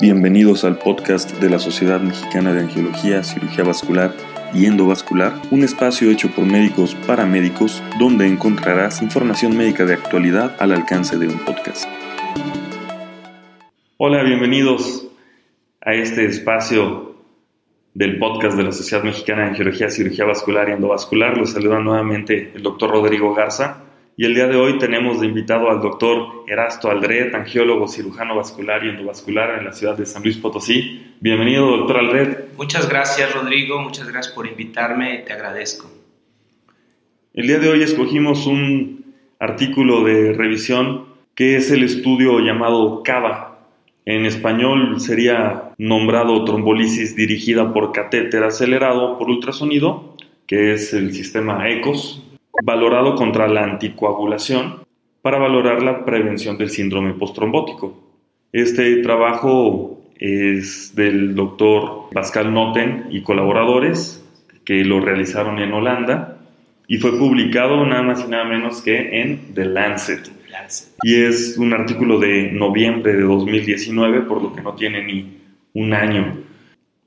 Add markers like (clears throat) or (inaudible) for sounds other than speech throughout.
Bienvenidos al podcast de la Sociedad Mexicana de Angiología, Cirugía Vascular y Endovascular, un espacio hecho por médicos para médicos donde encontrarás información médica de actualidad al alcance de un podcast. Hola, bienvenidos a este espacio del podcast de la Sociedad Mexicana de Angiología, Cirugía Vascular y Endovascular. Los saluda nuevamente el doctor Rodrigo Garza y el día de hoy tenemos de invitado al doctor Erasto Aldred, angiólogo, cirujano vascular y endovascular en la ciudad de San Luis Potosí. Bienvenido, doctor Aldred. Muchas gracias, Rodrigo. Muchas gracias por invitarme. Te agradezco. El día de hoy escogimos un artículo de revisión que es el estudio llamado CAVA. En español sería nombrado trombolisis dirigida por catéter acelerado por ultrasonido, que es el sistema ECOS, valorado contra la anticoagulación para valorar la prevención del síndrome postrombótico. Este trabajo es del doctor Pascal Noten y colaboradores que lo realizaron en Holanda y fue publicado nada más y nada menos que en The Lancet. Y es un artículo de noviembre de 2019, por lo que no tiene ni un año.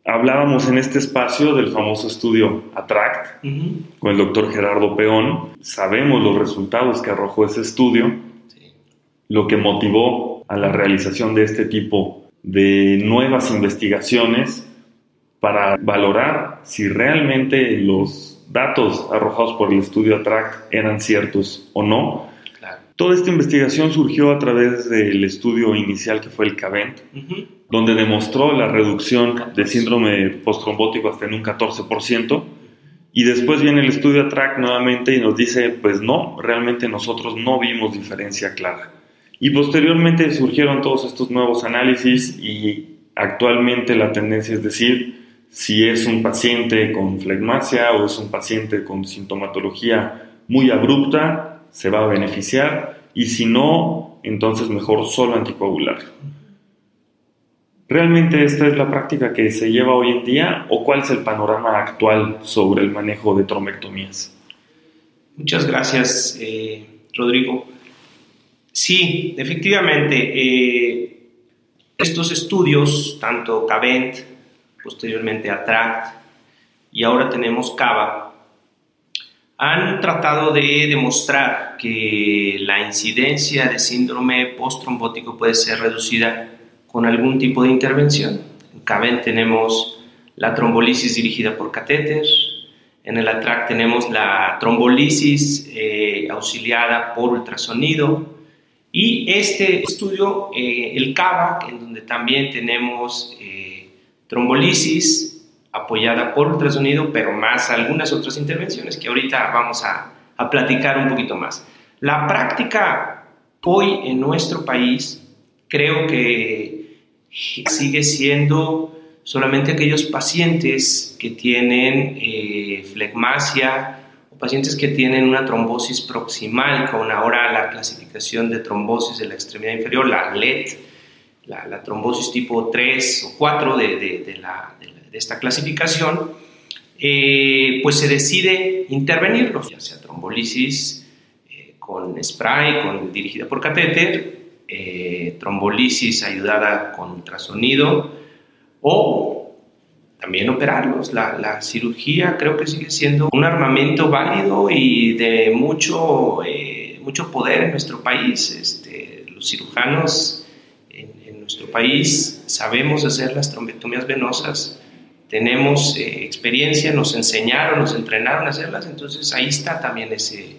Hablábamos en este espacio del famoso estudio ATTRACT con el doctor Gerardo Peón. Sabemos los resultados que arrojó ese estudio, lo que motivó a la realización de este tipo de nuevas investigaciones para valorar si realmente los datos arrojados por el estudio ATTRACT eran ciertos o no Toda esta investigación surgió a través del estudio inicial que fue el CAVENT, donde demostró la reducción de síndrome postrombótico hasta en un 14%, y después viene el estudio ATRAC nuevamente y nos dice, pues no, realmente nosotros no vimos diferencia clara. Y posteriormente surgieron todos estos nuevos análisis y actualmente la tendencia es decir si es un paciente con flegmasia o es un paciente con sintomatología muy abrupta, se va a beneficiar y si no, entonces mejor solo anticoagular. ¿Realmente esta es la práctica que se lleva hoy en día o cuál es el panorama actual sobre el manejo de trombectomías? Muchas gracias, eh, Rodrigo. Sí, efectivamente, eh, estos estudios, tanto CAVENT, posteriormente ATRACT y ahora tenemos CAVA, han tratado de demostrar que la incidencia de síndrome postrombótico puede ser reducida con algún tipo de intervención. En CABEN tenemos la trombolisis dirigida por catéter, en el ATRAC tenemos la trombolisis eh, auxiliada por ultrasonido y este estudio, eh, el CAVA, en donde también tenemos eh, trombolisis apoyada por ultrasonido, pero más algunas otras intervenciones que ahorita vamos a, a platicar un poquito más. La práctica hoy en nuestro país creo que sigue siendo solamente aquellos pacientes que tienen eh, flegmasia o pacientes que tienen una trombosis proximal, con ahora la clasificación de trombosis de la extremidad inferior, la LED, la, trombosis tipo 3 o 4 de, de, la, de esta clasificación, eh, pues se decide intervenirlos, ya sea trombolisis eh, con spray, con, dirigida por catéter, eh, trombolisis ayudada con ultrasonido o también operarlos. La, la, cirugía creo que sigue siendo un armamento válido y de mucho, mucho poder en nuestro país. Este, los cirujanos en, en nuestro país sabemos hacer las trombectomías venosas tenemos eh, experiencia, nos enseñaron, nos entrenaron a hacerlas, entonces ahí está también ese,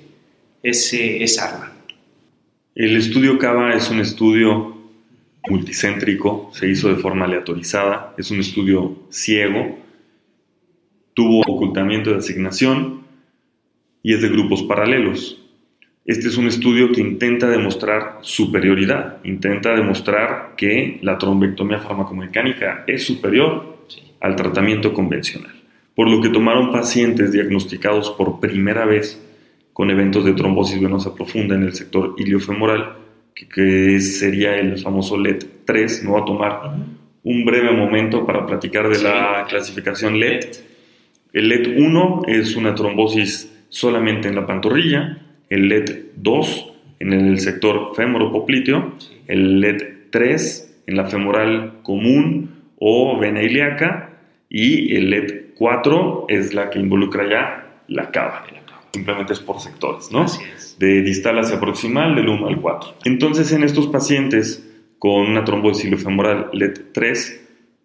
ese, esa arma. El estudio CAVA es un estudio multicéntrico, se hizo de forma aleatorizada, es un estudio ciego, tuvo ocultamiento de asignación y es de grupos paralelos. Este es un estudio que intenta demostrar superioridad, intenta demostrar que la trombectomía farmacomecánica es superior al tratamiento convencional, por lo que tomaron pacientes diagnosticados por primera vez con eventos de trombosis venosa profunda en el sector iliofemoral, que, sería el famoso LED 3. No voy a tomar un breve momento para platicar de la clasificación LED. El LED 1 es una trombosis solamente en la pantorrilla, el LED 2 en el sector femoropopliteo, el LED 3 en la femoral común o vena ilíaca y el LED 4 es la que involucra ya la cava. Simplemente es por sectores, ¿no? De distal hacia proximal, del 1 al 4. Entonces, en estos pacientes con una trombosis ilofemoral LED 3,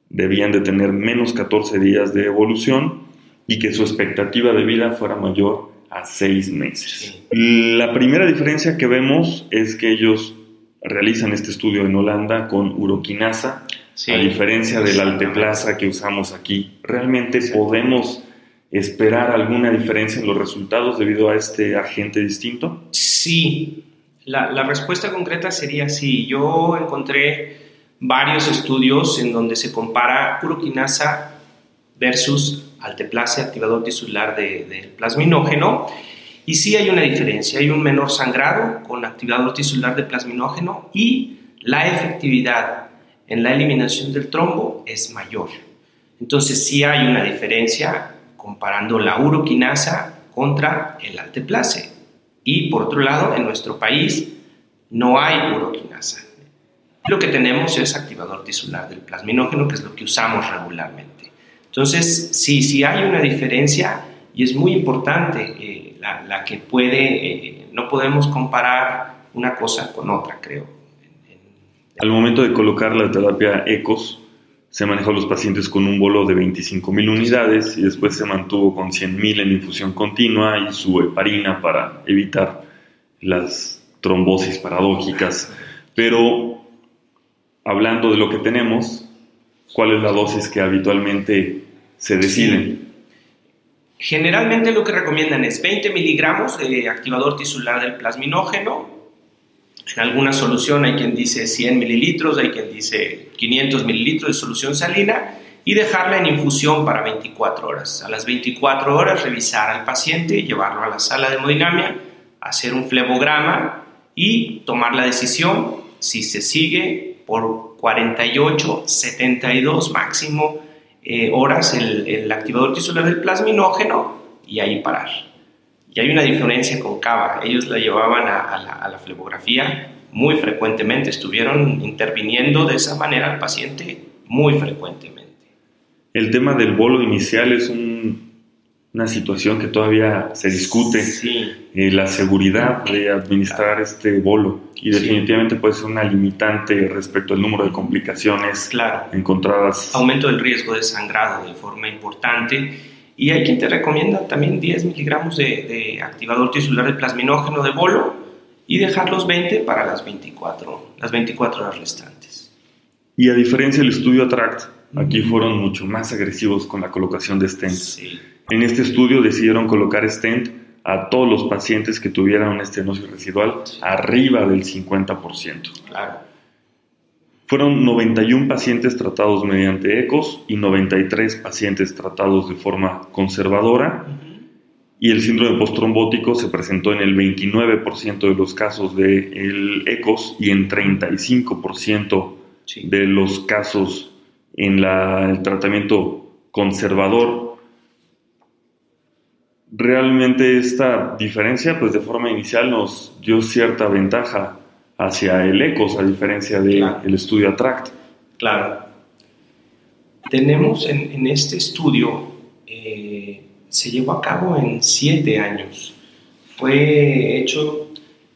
debían de tener menos 14 días de evolución y que su expectativa de vida fuera mayor a 6 meses. La primera diferencia que vemos es que ellos realizan este estudio en Holanda con uroquinasa, a diferencia del alteplasa que usamos aquí. ¿Realmente podemos esperar alguna diferencia en los resultados debido a este agente distinto? Sí, la, la respuesta concreta sería sí. Yo encontré varios estudios en donde se compara uroquinasa versus alteplase, activador tisular del de plasminógeno, y sí hay una diferencia, hay un menor sangrado con activador tisular de plasminógeno y la efectividad en la eliminación del trombo es mayor. Entonces sí hay una diferencia comparando la uroquinasa contra el alteplase. Y por otro lado, en nuestro país no hay uroquinasa. Lo que tenemos es activador tisular del plasminógeno, que es lo que usamos regularmente. Entonces, sí, sí hay una diferencia y es muy importante eh, la, que puede, eh, no podemos comparar una cosa con otra, creo. Al momento de colocar la terapia ECOS, se manejó a los pacientes con un bolo de 25.000 unidades y después se mantuvo con 100.000 en infusión continua y su heparina para evitar las trombosis paradójicas. Pero hablando de lo que tenemos, ¿cuál es la dosis que habitualmente se decide? Generalmente lo que recomiendan es 20 miligramos de activador tisular del plasminógeno. Alguna solución hay quien dice 100 mililitros, hay quien dice 500 mililitros de solución salina y dejarla en infusión para 24 horas. A las 24 horas revisar al paciente, llevarlo a la sala de hemodinamia, hacer un flebograma y tomar la decisión si se sigue por 48, 72 máximo eh, horas el, activador tisular del plasminógeno y ahí parar. Y hay una diferencia con cava. Ellos la llevaban a, la, a la flebografía muy frecuentemente, estuvieron interviniendo de esa manera al paciente muy frecuentemente. El tema del bolo inicial es una situación que todavía se discute, sí. Eh, la seguridad de administrar este bolo y definitivamente puede ser una limitante respecto al número de complicaciones claro. encontradas. Aumento del riesgo de sangrado de forma importante y hay quien te recomienda también 10 miligramos de, de activador tisular de plasminógeno de bolo y dejar los 20 para las 24, las 24 horas restantes. Y a diferencia del estudio ATTRACT, aquí fueron mucho más agresivos con la colocación de stent. Sí. En este estudio decidieron colocar stent a todos los pacientes que tuvieran una estenosis residual arriba del 50%. Claro. Fueron 91 pacientes tratados mediante ECOS y 93 pacientes tratados de forma conservadora. Y el síndrome postrombótico se presentó en el 29% de los casos del ECOS y en 35% Sí. de los casos en la- el tratamiento conservador. Realmente esta diferencia, pues de forma inicial nos dio cierta ventaja hacia el ECOS, a diferencia del Claro. el estudio ATTRACT. Claro. Tenemos en, en este estudio, eh, se llevó a cabo en siete años. Fue hecho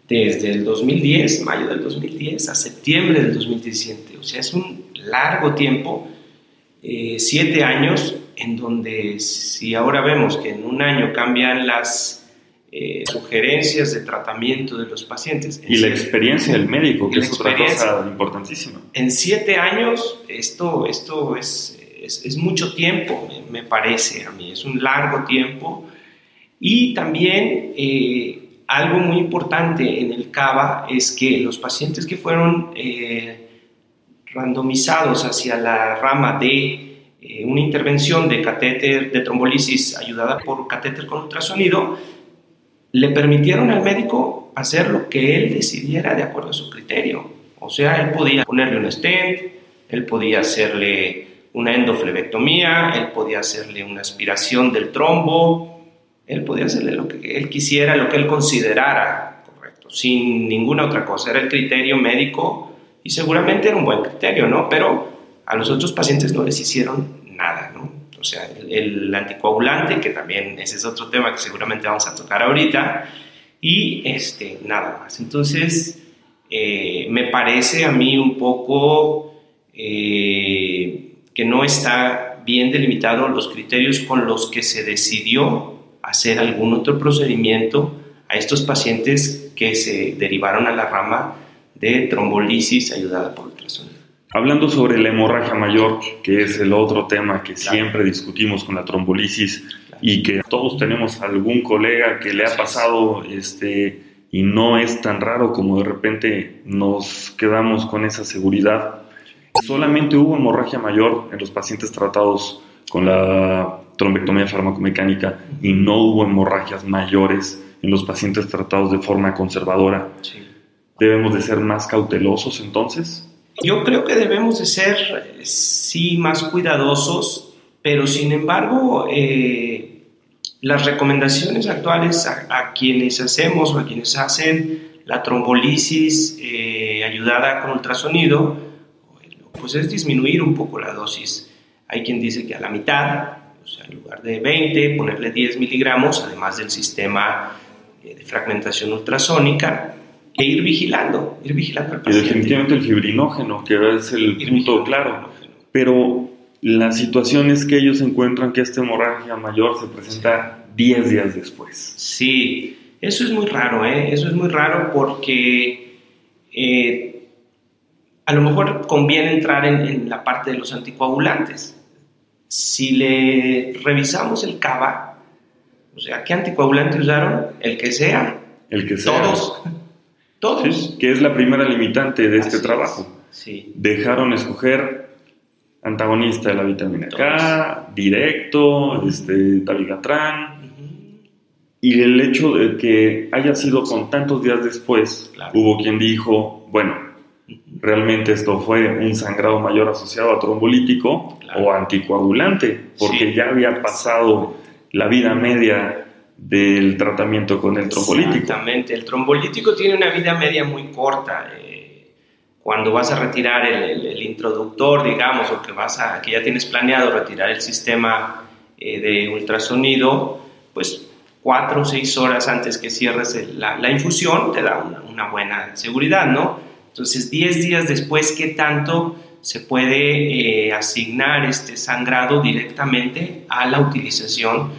desde el 2010, mayo del 2010, a septiembre del 2017. O sea, es un largo tiempo, eh, siete años, en donde si ahora vemos que en un año cambian las eh, sugerencias de tratamiento de los pacientes. en Y la experiencia del médico, que es otra cosa importantísima. en siete años, esto, esto es, es, es mucho tiempo, me, me parece a mí, es un largo tiempo. Y también eh, algo muy importante en el CABA es que los pacientes que fueron eh, randomizados hacia la rama de eh, una intervención de catéter de trombolisis ayudada por catéter con ultrasonido, le permitieron al médico hacer lo que él decidiera de acuerdo a su criterio. O sea, él podía ponerle un stent, él podía hacerle una endoflebectomía, él podía hacerle una aspiración del trombo, él podía hacerle lo que él quisiera, lo que él considerara correcto, sin ninguna otra cosa. Era el criterio médico y seguramente era un buen criterio, ¿no? Pero a los otros pacientes no les hicieron nada, ¿no? O sea, el, anticoagulante, que también ese es otro tema que seguramente vamos a tocar ahorita, y este, nada más. Entonces, eh, me parece a mí un poco eh, que no está bien delimitado los criterios con los que se decidió hacer algún otro procedimiento a estos pacientes que se derivaron a la rama de trombolisis ayudada por ultrasonido. Hablando sobre la hemorragia mayor, que es el otro tema que siempre discutimos con la trombolisis y que todos tenemos algún colega que le ha pasado este, y no es tan raro como de repente nos quedamos con esa seguridad. Solamente hubo hemorragia mayor en los pacientes tratados con la trombectomía farmacomecánica y no hubo hemorragias mayores en los pacientes tratados de forma conservadora. ¿Debemos de ser más cautelosos entonces? Yo creo que debemos de ser, sí, más cuidadosos, pero sin embargo, eh, las recomendaciones actuales a, quienes hacemos o a quienes hacen la trombolisis eh, ayudada con ultrasonido, pues es disminuir un poco la dosis. Hay quien dice que a la mitad, o sea, en lugar de 20, ponerle 10 miligramos, además del sistema eh, de fragmentación ultrasónica, e ir vigilando, ir vigilando al paciente. Y definitivamente el fibrinógeno, que es el punto claro. Pero la situación es que ellos encuentran que esta hemorragia mayor se presenta 10 días después. Sí, eso es muy raro, ¿eh? Eso es muy raro porque eh, a lo mejor conviene entrar en, en, la parte de los anticoagulantes. Si le revisamos el CABA, o sea, ¿qué anticoagulante usaron? El que sea. El que sea. Todos todos. que es la primera limitante de este trabajo. Sí. Dejaron escoger antagonista de la vitamina K, directo, este, dabigatran. Y el hecho de que haya sido con tantos días después, hubo quien dijo, bueno, realmente esto fue un sangrado mayor asociado a trombolítico o anticoagulante, porque ya había pasado la vida media del tratamiento con el trombolítico. Exactamente, el trombolítico tiene una vida media muy corta. Eh, cuando vas a retirar el, introductor, digamos, o que, vas a, que ya tienes planeado retirar el sistema eh, de ultrasonido, pues cuatro o seis horas antes que cierres la, infusión te da una, buena seguridad, ¿no? Entonces, diez días después, ¿qué tanto se puede eh, asignar este sangrado directamente a la utilización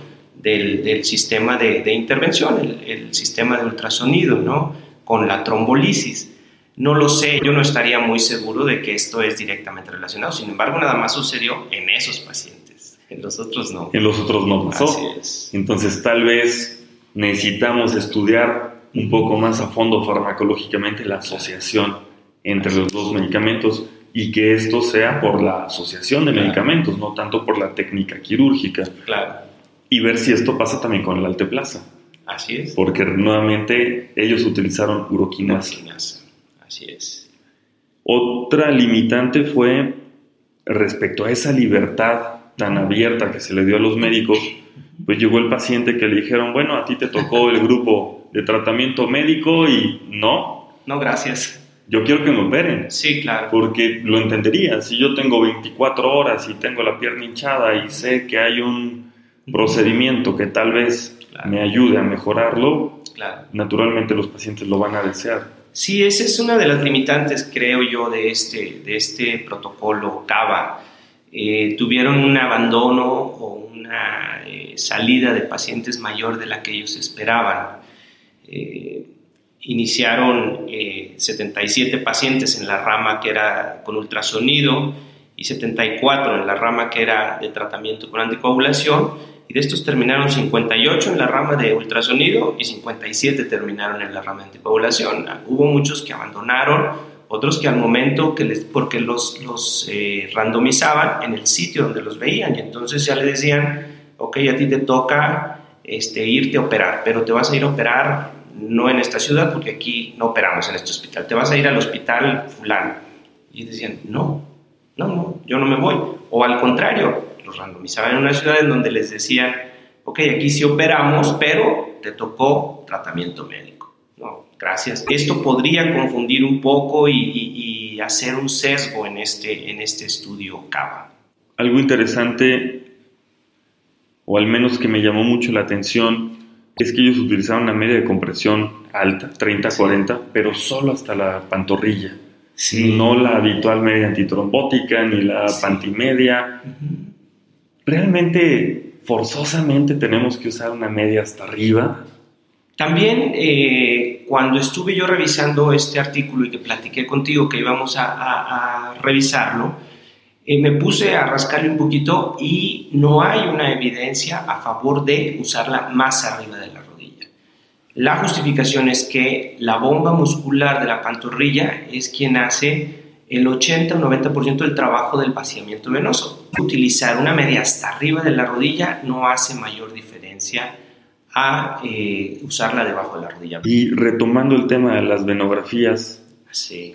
del, sistema de, intervención, el, sistema de ultrasonido, ¿no? Con la trombolisis. No lo sé, yo no estaría muy seguro de que esto es directamente relacionado. Sin embargo, nada más sucedió en esos pacientes. En los otros no. En los otros no pasó. Así es. Entonces, tal vez necesitamos estudiar un poco más a fondo farmacológicamente la asociación entre los dos medicamentos y que esto sea por la asociación de medicamentos, no tanto por la técnica quirúrgica. Claro y ver si esto pasa también con el alteplasa. Así es. Porque nuevamente ellos utilizaron uroquinasa. uroquinasa. Así es. Otra limitante fue respecto a esa libertad tan abierta que se le dio a los médicos, pues llegó el paciente que le dijeron, bueno, a ti te tocó el grupo de tratamiento médico y no. No, gracias. Yo quiero que me operen. Sí, claro. Porque lo entendería. Si yo tengo 24 horas y tengo la pierna hinchada y sé que hay un procedimiento que tal vez me ayude a mejorarlo, naturalmente los pacientes lo van a desear. Sí, esa es una de las limitantes, creo yo, de este, de este protocolo CABA. Eh, tuvieron un abandono o una eh, salida de pacientes mayor de la que ellos esperaban. Eh, iniciaron 77 pacientes en la rama que era con ultrasonido y 74 en la rama que era de tratamiento con anticoagulación y de estos terminaron 58 en la rama de ultrasonido y 57 terminaron en la rama de antipoblación. Hubo muchos que abandonaron, otros que al momento, que les, porque los, los eh, randomizaban en el sitio donde los veían y entonces ya le decían, ok, a ti te toca este, irte a operar, pero te vas a ir a operar no en esta ciudad porque aquí no operamos en este hospital, te vas a ir al hospital fulano. Y decían, no, no, no, yo no me voy. O al contrario, los randomizaban en una ciudad en donde les decían, ok, aquí sí operamos, pero te tocó tratamiento médico. No, gracias. Esto podría confundir un poco y, y hacer un sesgo en este, en este estudio CAVA. Algo interesante, o al menos que me llamó mucho la atención, es que ellos utilizaron una media de compresión alta, 30-40, pero solo hasta la pantorrilla. No la habitual media antitrombótica ni la pantimedia. Realmente, forzosamente tenemos que usar una media hasta arriba. También eh, cuando estuve yo revisando este artículo y que platiqué contigo que íbamos a, revisarlo, eh, me puse a rascarle un poquito y no hay una evidencia a favor de usarla más arriba de la rodilla. La justificación es que la bomba muscular de la pantorrilla es quien hace el 80 o 90% del trabajo del vaciamiento venoso. Utilizar una media hasta arriba de la rodilla no hace mayor diferencia a eh, usarla debajo de la rodilla. Y retomando el tema de las venografías, sí.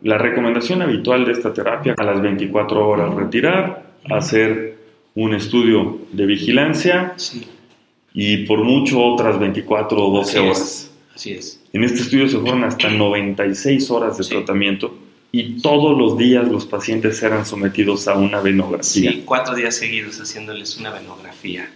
la recomendación habitual de esta terapia a las 24 horas retirar, hacer un estudio de vigilancia y por mucho otras 24 o 12 horas. Así es. En este estudio se fueron hasta (clears throat) 96 horas de tratamiento y todos los días los pacientes eran sometidos a una venografía. Sí, cuatro días seguidos haciéndoles una venografía.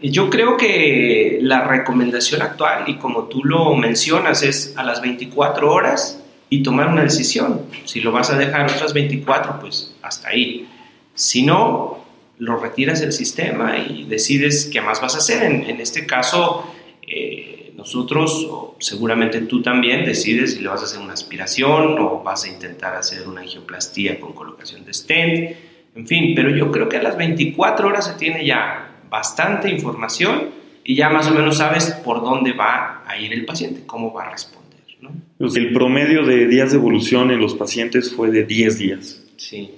Yo creo que la recomendación actual, y como tú lo mencionas, es a las 24 horas y tomar una decisión. Si lo vas a dejar otras 24, pues hasta ahí. Si no, lo retiras del sistema y decides qué más vas a hacer. En, este caso, eh, nosotros, seguramente tú también, decides si le vas a hacer una aspiración o vas a intentar hacer una angioplastía con colocación de stent. En fin, pero yo creo que a las 24 horas se tiene ya bastante información y ya más o menos sabes por dónde va a ir el paciente, cómo va a responder. Pues el promedio de días de evolución en los pacientes fue de 10 días. Sí.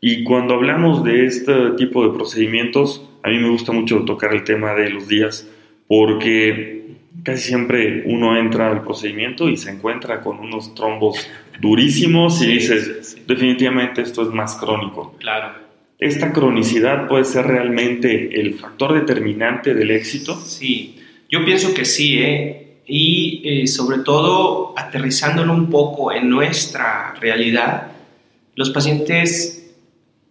Y cuando hablamos de este tipo de procedimientos, a mí me gusta mucho tocar el tema de los días, porque casi siempre uno entra al procedimiento y se encuentra con unos trombos durísimos y dices, definitivamente esto es más crónico. Claro esta cronicidad puede ser realmente el factor determinante del éxito? Sí, yo pienso que sí, ¿eh? y eh, sobre todo aterrizándolo un poco en nuestra realidad, los pacientes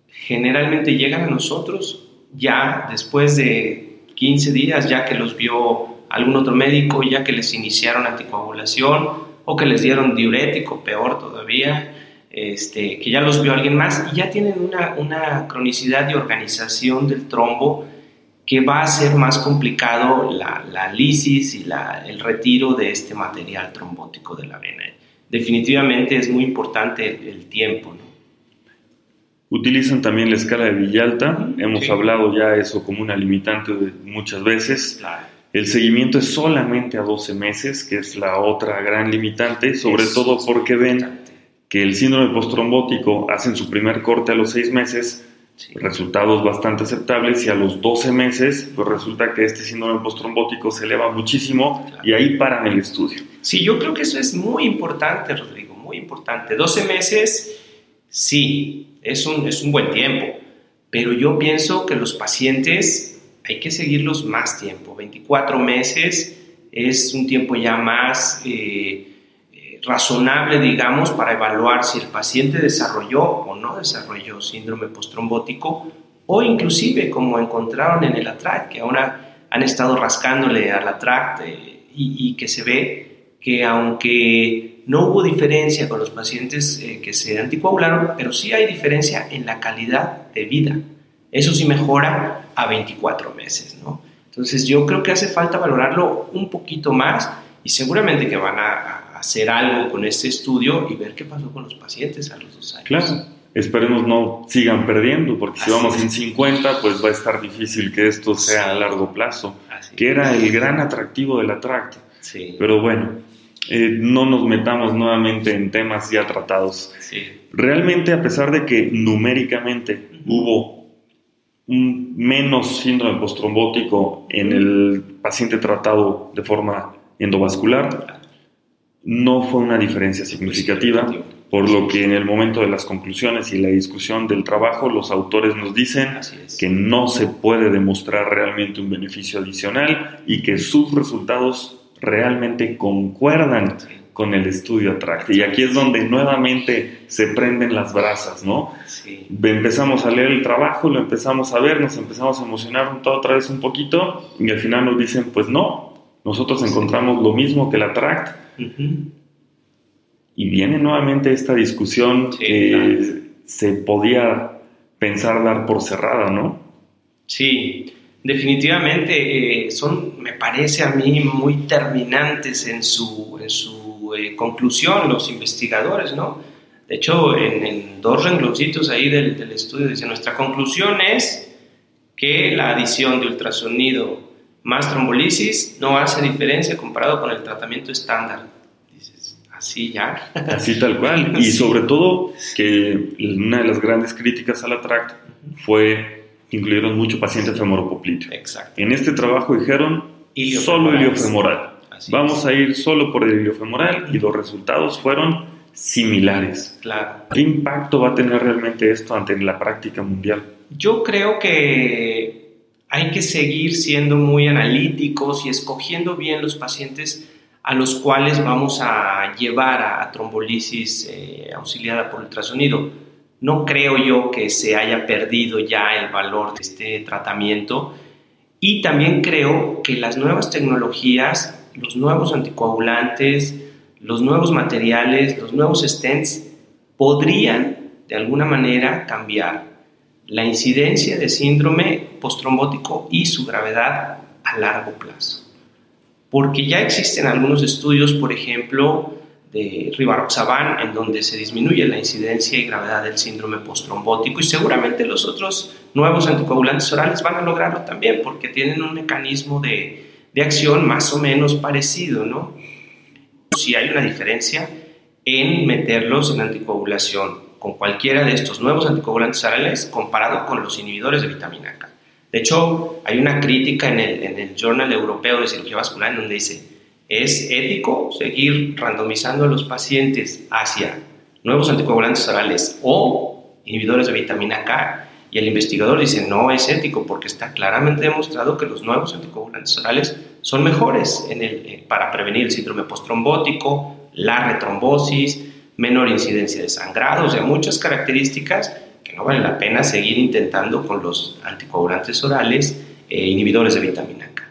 generalmente llegan a nosotros ya después de 15 días, ya que los vio algún otro médico, ya que les iniciaron anticoagulación o que les dieron diurético, peor todavía, este, que ya los vio alguien más y ya tienen una, una cronicidad de organización del trombo que va a ser más complicado la, la lisis y la, el retiro de este material trombótico de la vena. Definitivamente es muy importante el, tiempo. Utilizan también la escala de Villalta, hemos hablado ya eso como una limitante de muchas veces. El seguimiento es solamente a 12 meses, que es la otra gran limitante, sobre todo porque ven que el síndrome postrombótico hacen su primer corte a los seis meses, resultados bastante aceptables, y a los 12 meses, pues resulta que este síndrome postrombótico se eleva muchísimo y ahí paran el estudio. Sí, yo creo que eso es muy importante, Rodrigo, muy importante. 12 meses, sí, es un, es un buen tiempo, pero yo pienso que los pacientes hay que seguirlos más tiempo. 24 meses es un tiempo ya más... Eh, razonable, digamos, para evaluar si el paciente desarrolló o no desarrolló síndrome postrombótico o inclusive como encontraron en el ATRACT, que ahora han estado rascándole al ATRACT eh, y, que se ve que aunque no hubo diferencia con los pacientes eh, que se anticoagularon, pero sí hay diferencia en la calidad de vida. Eso sí mejora a 24 meses, ¿no? Entonces yo creo que hace falta valorarlo un poquito más y seguramente que van a hacer algo con este estudio y ver qué pasó con los pacientes a los dos años. Claro, esperemos no sigan perdiendo, porque si vamos en 50, pues va a estar difícil que esto sea a largo plazo, que era el gran atractivo del ATRACT. Sí. Pero bueno, eh, no nos metamos nuevamente en temas ya tratados. Sí. Realmente, a pesar de que numéricamente hubo un menos síndrome postrombótico en el paciente tratado de forma endovascular, no fue una diferencia significativa, por lo que en el momento de las conclusiones y la discusión del trabajo, los autores nos dicen que no se puede demostrar realmente un beneficio adicional y que sus resultados realmente concuerdan con el estudio ATRACT. Y aquí es donde nuevamente se prenden las brasas, ¿no? Sí. Empezamos a leer el trabajo, lo empezamos a ver, nos empezamos a emocionar otra vez un poquito y al final nos dicen, pues no, nosotros encontramos lo mismo que el ATRACT. Y viene nuevamente esta discusión Sí, que claro. se podía pensar dar por cerrada, ¿no? Sí, definitivamente eh, son, me parece a mí, muy terminantes en su, en su eh, conclusión los investigadores, ¿no? De hecho, en, en dos rengloncitos ahí del, del estudio dice, nuestra conclusión es que la adición de ultrasonido más trombolisis no hace diferencia comparado con el tratamiento estándar. Dices, así ya. (laughs) Así tal cual. Y sobre todo que una de las grandes críticas al ATRACT fue que incluyeron mucho paciente femoropopliteo. Exacto. En este trabajo dijeron solo Iliofemoral. Así Vamos es. a ir solo por el iliofemoral y los resultados fueron similares. Claro. ¿Qué impacto va a tener realmente esto ante la práctica mundial? Yo creo que hay que seguir siendo muy analíticos y escogiendo bien los pacientes a los cuales vamos a llevar a, a trombolisis eh, auxiliada por ultrasonido. No creo yo que se haya perdido ya el valor de este tratamiento y también creo que las nuevas tecnologías, los nuevos anticoagulantes, los nuevos materiales, los nuevos stents podrían de alguna manera cambiar la incidencia de síndrome postrombótico y su gravedad a largo plazo. Porque ya existen algunos estudios, por ejemplo, de Rivaroxaban, en donde se disminuye la incidencia y gravedad del síndrome postrombótico y seguramente los otros nuevos anticoagulantes orales van a lograrlo también porque tienen un mecanismo de, de acción más o menos parecido, ¿no? Si hay una diferencia en meterlos en anticoagulación con cualquiera de estos nuevos anticoagulantes orales comparado con los inhibidores de vitamina K. De hecho, hay una crítica en el, en el Journal Europeo de Cirugía Vascular en donde dice, es ético seguir randomizando a los pacientes hacia nuevos anticoagulantes orales o inhibidores de vitamina K. Y el investigador dice, no es ético porque está claramente demostrado que los nuevos anticoagulantes orales son mejores en el, eh, para prevenir el síndrome postrombótico, la retrombosis, menor incidencia de sangrado, o sea, muchas características que no vale la pena seguir intentando con los anticoagulantes orales eh, inhibidores de vitamina K.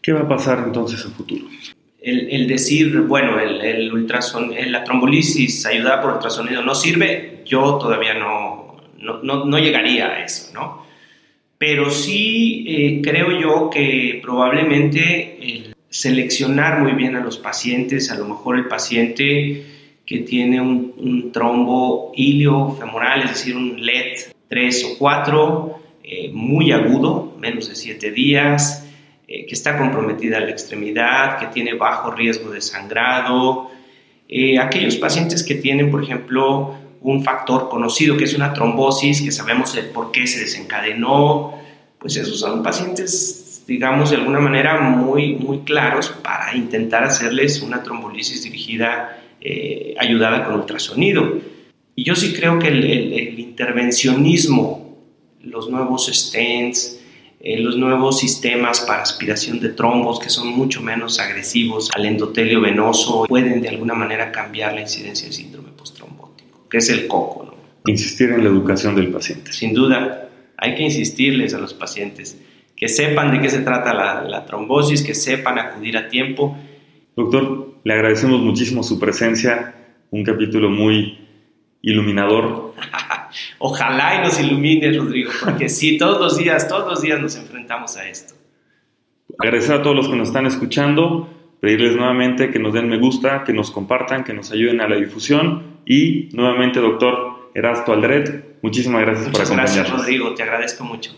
¿Qué va a pasar entonces en futuro? El, el decir, bueno, el, el ultrason, la trombolisis ayudada por ultrasonido no sirve, yo todavía no, no, no, llegaría a eso, ¿no? Pero sí eh, creo yo que probablemente el seleccionar muy bien a los pacientes, a lo mejor el paciente que tiene un, un trombo iliofemoral, es decir, un LED 3 o 4, eh, muy agudo, menos de 7 días, eh, que está comprometida la extremidad, que tiene bajo riesgo de sangrado, eh, aquellos pacientes que tienen, por ejemplo, un factor conocido que es una trombosis, que sabemos el por qué se desencadenó, pues esos son pacientes, digamos, de alguna manera muy, muy claros para intentar hacerles una trombolisis dirigida, eh, ayudada con ultrasonido. Y yo sí creo que el, intervencionismo, los nuevos stents, eh, los nuevos sistemas para aspiración de trombos que son mucho menos agresivos al endotelio venoso pueden de alguna manera cambiar la incidencia de síndrome postrombótico, que es el coco. ¿no? Insistir en la educación del paciente. Sin duda, hay que insistirles a los pacientes que sepan de qué se trata la, la trombosis, que sepan acudir a tiempo. Doctor, le agradecemos muchísimo su presencia, un capítulo muy iluminador. (laughs) Ojalá y nos ilumine, Rodrigo, porque sí, todos los días, todos los días nos enfrentamos a esto. Agradecer a todos los que nos están escuchando, pedirles nuevamente que nos den me gusta, que nos compartan, que nos ayuden a la difusión y nuevamente, doctor Erasto Aldred, muchísimas gracias Muchas por acompañarnos. gracias, Rodrigo, te agradezco mucho.